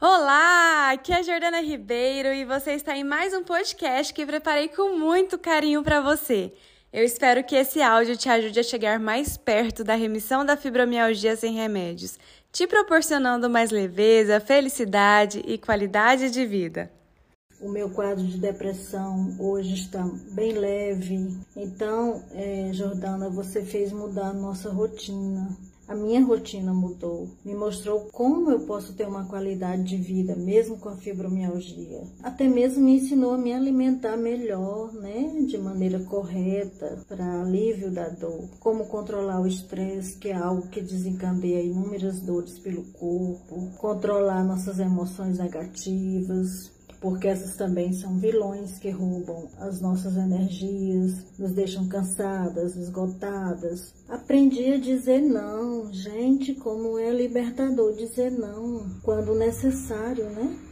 Olá, aqui é a Jordana Ribeiro e você está em mais um podcast que preparei com muito carinho para você. Eu espero que esse áudio te ajude a chegar mais perto da remissão da fibromialgia sem remédios, te proporcionando mais leveza, felicidade e qualidade de vida. O meu quadro de depressão hoje está bem leve. Então, é, Jordana, você fez mudar a nossa rotina. A minha rotina mudou, me mostrou como eu posso ter uma qualidade de vida mesmo com a fibromialgia. Até mesmo me ensinou a me alimentar melhor, né, de maneira correta para alívio da dor, como controlar o estresse, que é algo que desencadeia inúmeras dores pelo corpo, controlar nossas emoções negativas, porque essas também são vilões que roubam as nossas energias, nos deixam cansadas, esgotadas. Aprendi a dizer não, gente, como é libertador dizer não, quando necessário, né?